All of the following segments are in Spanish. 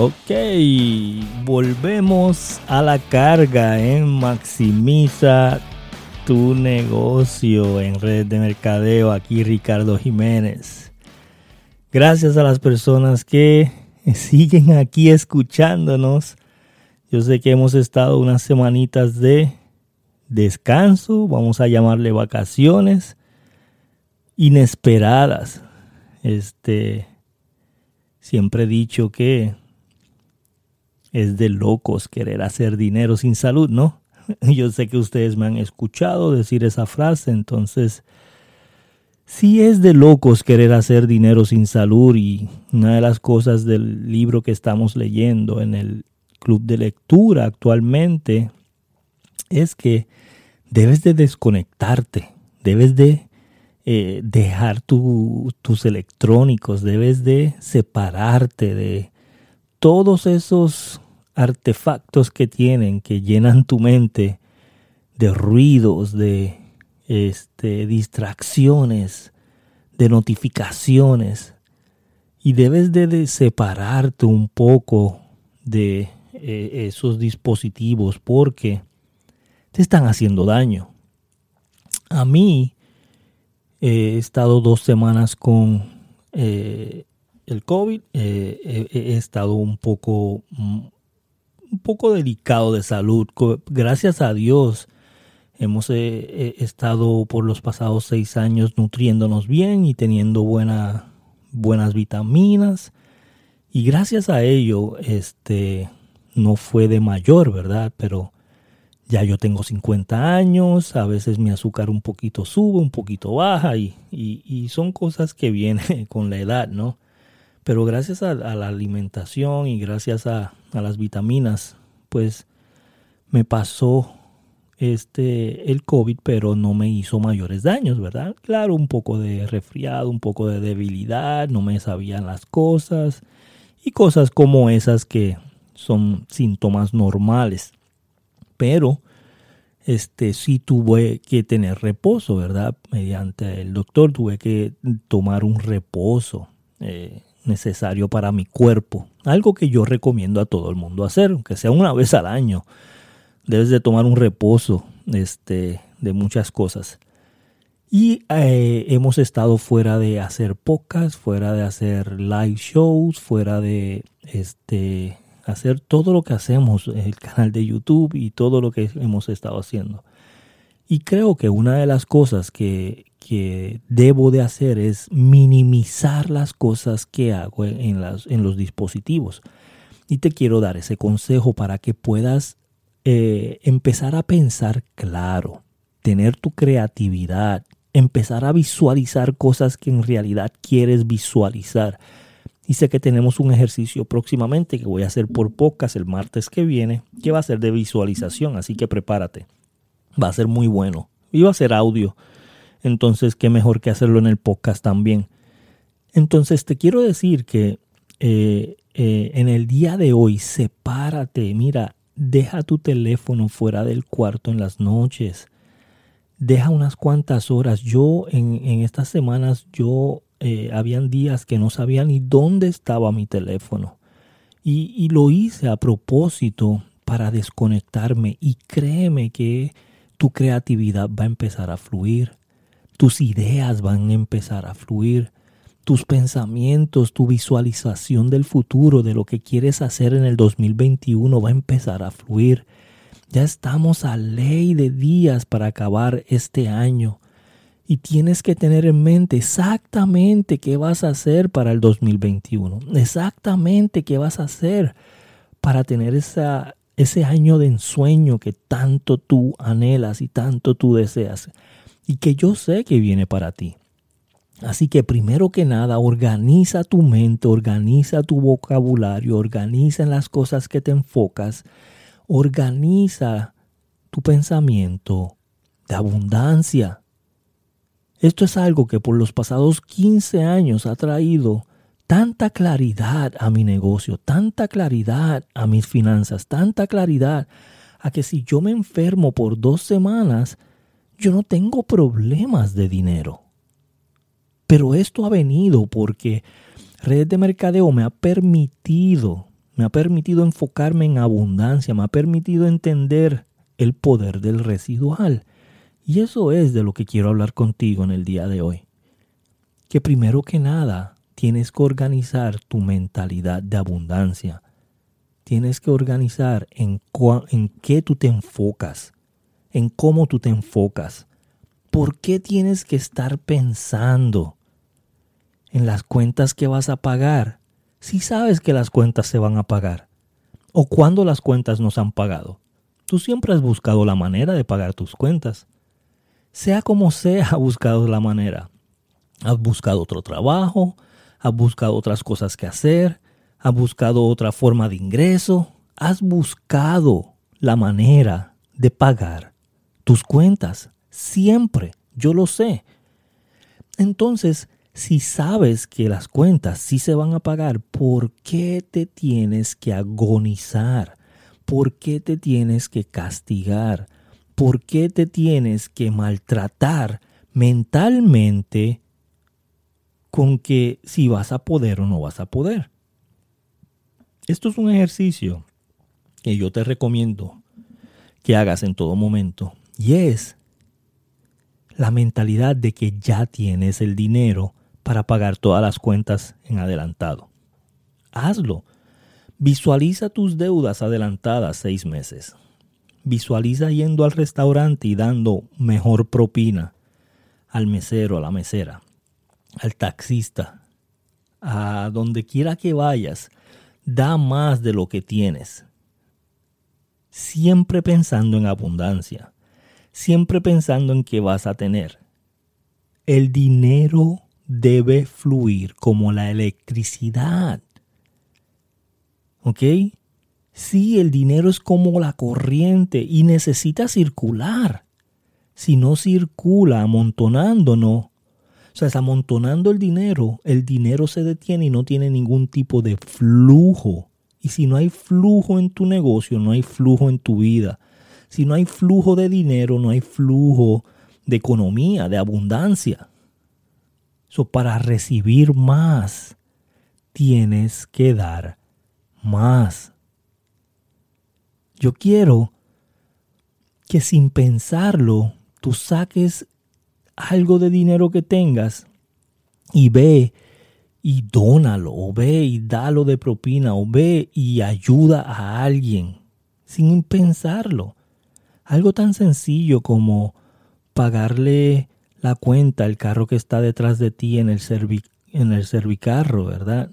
Ok, volvemos a la carga en Maximiza tu negocio en red de mercadeo. Aquí Ricardo Jiménez. Gracias a las personas que siguen aquí escuchándonos. Yo sé que hemos estado unas semanitas de descanso, vamos a llamarle vacaciones inesperadas. Este siempre he dicho que es de locos querer hacer dinero sin salud, ¿no? Yo sé que ustedes me han escuchado decir esa frase, entonces sí es de locos querer hacer dinero sin salud y una de las cosas del libro que estamos leyendo en el club de lectura actualmente es que debes de desconectarte, debes de eh, dejar tus electrónicos, debes de separarte de todos esos artefactos que tienen, que llenan tu mente de ruidos, de este, distracciones, de notificaciones. Y debes de, separarte un poco de eh, esos dispositivos porque te están haciendo daño. A mí he estado dos semanas con eh, el COVID, eh, he, estado un poco, mm, un poco delicado de salud. Gracias a Dios hemos eh, estado por los pasados seis años nutriéndonos bien y teniendo buena, buenas vitaminas. Y gracias a ello, este, no fue de mayor, ¿verdad? Pero ya yo tengo 50 años, a veces mi azúcar un poquito sube, un poquito baja y, y son cosas que vienen con la edad, ¿no? Pero gracias a, la alimentación y gracias a, las vitaminas, pues me pasó este el COVID, pero no me hizo mayores daños, ¿verdad? Claro, un poco de resfriado, un poco de debilidad, no me sabían las cosas y cosas como esas que son síntomas normales. Pero este sí tuve que tener reposo, ¿verdad? Mediante el doctor tuve que tomar un reposo. Eh, necesario para mi cuerpo. Algo que yo recomiendo a todo el mundo hacer, aunque sea una vez al año. Debes de tomar un reposo este, de muchas cosas. Y eh, hemos estado fuera de hacer podcasts, fuera de hacer live shows, fuera de este, hacer todo lo que hacemos, el canal de YouTube y todo lo que hemos estado haciendo. Y creo que una de las cosas que, que debo de hacer es minimizar las cosas que hago en, las, en los dispositivos. Y te quiero dar ese consejo para que puedas eh, empezar a pensar claro, tener tu creatividad, empezar a visualizar cosas que en realidad quieres visualizar. Y sé que tenemos un ejercicio próximamente que voy a hacer por pocas el martes que viene, que va a ser de visualización, así que prepárate. Va a ser muy bueno. Y va a ser audio entonces qué mejor que hacerlo en el podcast también. Entonces te quiero decir que eh, eh, en el día de hoy, sepárate, mira, deja tu teléfono fuera del cuarto en las noches, deja unas cuantas horas. Yo en, estas semanas, yo eh, habían días que no sabía ni dónde estaba mi teléfono. Y, y lo hice a propósito para desconectarme y créeme que tu creatividad va a empezar a fluir tus ideas van a empezar a fluir, tus pensamientos, tu visualización del futuro, de lo que quieres hacer en el 2021 va a empezar a fluir. Ya estamos a ley de días para acabar este año y tienes que tener en mente exactamente qué vas a hacer para el 2021, exactamente qué vas a hacer para tener esa, ese año de ensueño que tanto tú anhelas y tanto tú deseas y que yo sé que viene para ti. Así que primero que nada, organiza tu mente, organiza tu vocabulario, organiza en las cosas que te enfocas, organiza tu pensamiento de abundancia. Esto es algo que por los pasados 15 años ha traído tanta claridad a mi negocio, tanta claridad a mis finanzas, tanta claridad a que si yo me enfermo por dos semanas, yo no tengo problemas de dinero. Pero esto ha venido porque Redes de Mercadeo me ha permitido, me ha permitido enfocarme en abundancia, me ha permitido entender el poder del residual. Y eso es de lo que quiero hablar contigo en el día de hoy. Que primero que nada tienes que organizar tu mentalidad de abundancia. Tienes que organizar en, en qué tú te enfocas, en cómo tú te enfocas. ¿Por qué tienes que estar pensando en las cuentas que vas a pagar si sabes que las cuentas se van a pagar? ¿O cuándo las cuentas nos han pagado? Tú siempre has buscado la manera de pagar tus cuentas. Sea como sea, has buscado la manera. Has buscado otro trabajo, has buscado otras cosas que hacer, has buscado otra forma de ingreso, has buscado la manera de pagar tus cuentas. Siempre, yo lo sé. Entonces, si sabes que las cuentas sí se van a pagar, ¿por qué te tienes que agonizar? ¿Por qué te tienes que castigar? ¿Por qué te tienes que maltratar mentalmente con que si vas a poder o no vas a poder? Esto es un ejercicio que yo te recomiendo que hagas en todo momento y es la mentalidad de que ya tienes el dinero para pagar todas las cuentas en adelantado. Hazlo. Visualiza tus deudas adelantadas seis meses. Visualiza yendo al restaurante y dando mejor propina al mesero, a la mesera, al taxista, a donde quiera que vayas. Da más de lo que tienes. Siempre pensando en abundancia. Siempre pensando en que vas a tener. El dinero debe fluir como la electricidad. ¿Ok? Sí, el dinero es como la corriente y necesita circular. Si no circula amontonándonos, o sea, amontonando el dinero, el dinero se detiene y no tiene ningún tipo de flujo. Y si no hay flujo en tu negocio, no hay flujo en tu vida. Si no hay flujo de dinero, no hay flujo de economía, de abundancia. So, para recibir más, tienes que dar más. Yo quiero que sin pensarlo, tú saques algo de dinero que tengas y ve y dónalo, o ve y dalo de propina, o ve y ayuda a alguien, sin pensarlo. Algo tan sencillo como pagarle la cuenta, el carro que está detrás de ti en el, en el servicarro, ¿verdad?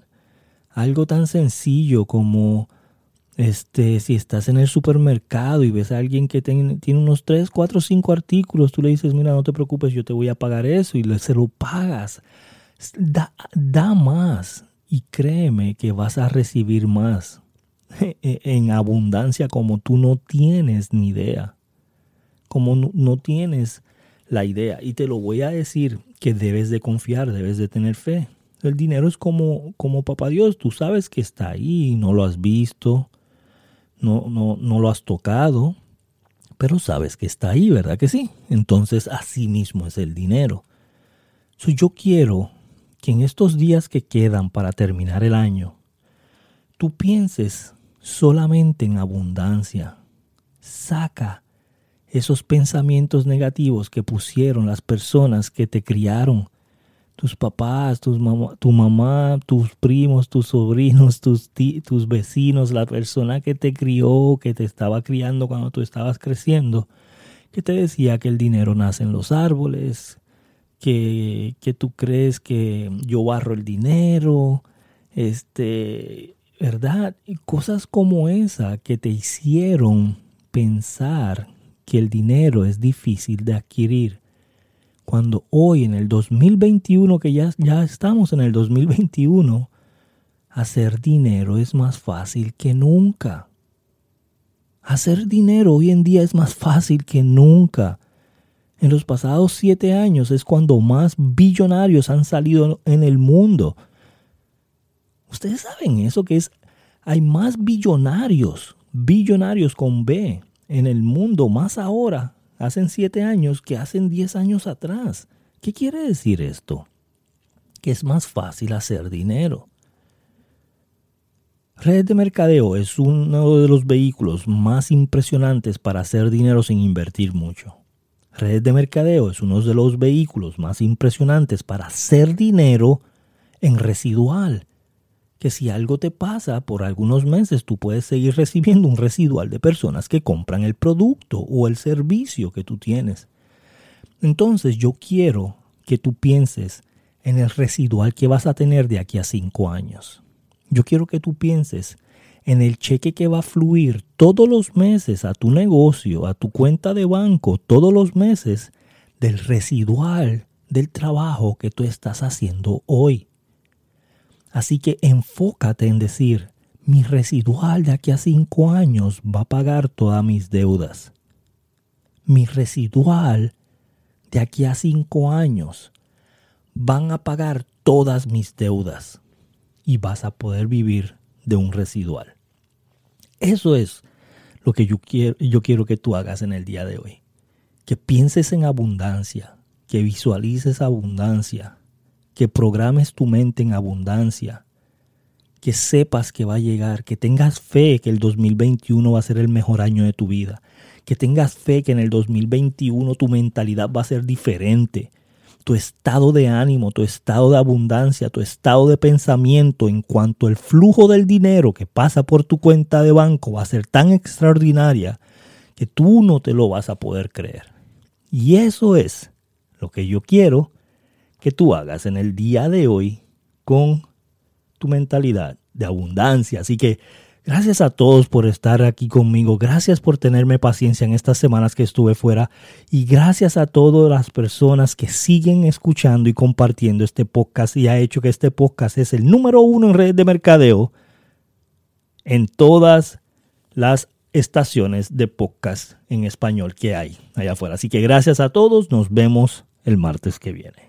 Algo tan sencillo como este, si estás en el supermercado y ves a alguien que tiene unos 3, 4, 5 artículos, tú le dices, mira, no te preocupes, yo te voy a pagar eso y le, se lo pagas. Da, da más y créeme que vas a recibir más en abundancia como tú no tienes ni idea. Como no tienes la idea. Y te lo voy a decir que debes de confiar, debes de tener fe. El dinero es como, como papá Dios, tú sabes que está ahí, no lo has visto, no, no, no lo has tocado, pero sabes que está ahí, ¿verdad que sí? Entonces así mismo es el dinero. yo quiero que en estos días que quedan para terminar el año, tú pienses solamente en abundancia. Saca esos pensamientos negativos que pusieron las personas que te criaron, tus papás, tus tu mamá, tus primos, tus sobrinos, tus, tus vecinos, la persona que te crió, que te estaba criando cuando tú estabas creciendo, que te decía que el dinero nace en los árboles, que, que tú crees que yo barro el dinero, este, ¿verdad? Y cosas como esa que te hicieron pensar que el dinero es difícil de adquirir. Cuando hoy en el 2021, que ya, ya estamos en el 2021, hacer dinero es más fácil que nunca. Hacer dinero hoy en día es más fácil que nunca. En los pasados siete años es cuando más billonarios han salido en el mundo. Ustedes saben eso que es, hay más billonarios, billonarios con B, en el mundo más ahora, hacen siete años, que hacen diez años atrás. ¿Qué quiere decir esto? Que es más fácil hacer dinero. Redes de mercadeo es uno de los vehículos más impresionantes para hacer dinero sin invertir mucho. Redes de mercadeo es uno de los vehículos más impresionantes para hacer dinero en residual. Que si algo te pasa por algunos meses, tú puedes seguir recibiendo un residual de personas que compran el producto o el servicio que tú tienes. Entonces yo quiero que tú pienses en el residual que vas a tener de aquí a cinco años. Yo quiero que tú pienses en el cheque que va a fluir todos los meses a tu negocio, a tu cuenta de banco, todos los meses del residual del trabajo que tú estás haciendo hoy. Así que enfócate en decir, mi residual de aquí a cinco años va a pagar todas mis deudas. Mi residual de aquí a cinco años van a pagar todas mis deudas y vas a poder vivir de un residual. Eso es lo que yo quiero, yo quiero que tú hagas en el día de hoy. Que pienses en abundancia, que visualices abundancia, que programes tu mente en abundancia, que sepas que va a llegar, que tengas fe que el 2021 va a ser el mejor año de tu vida, que tengas fe que en el 2021 tu mentalidad va a ser diferente, tu estado de ánimo, tu estado de abundancia, tu estado de pensamiento en cuanto al flujo del dinero que pasa por tu cuenta de banco va a ser tan extraordinaria que tú no te lo vas a poder creer. Y eso es lo que yo quiero que tú hagas en el día de hoy con tu mentalidad de abundancia. Así que Gracias a todos por estar aquí conmigo. Gracias por tenerme paciencia en estas semanas que estuve fuera. Y gracias a todas las personas que siguen escuchando y compartiendo este podcast y ha hecho que este podcast es el número uno en redes de mercadeo en todas las estaciones de podcast en español que hay allá afuera. Así que gracias a todos. Nos vemos el martes que viene.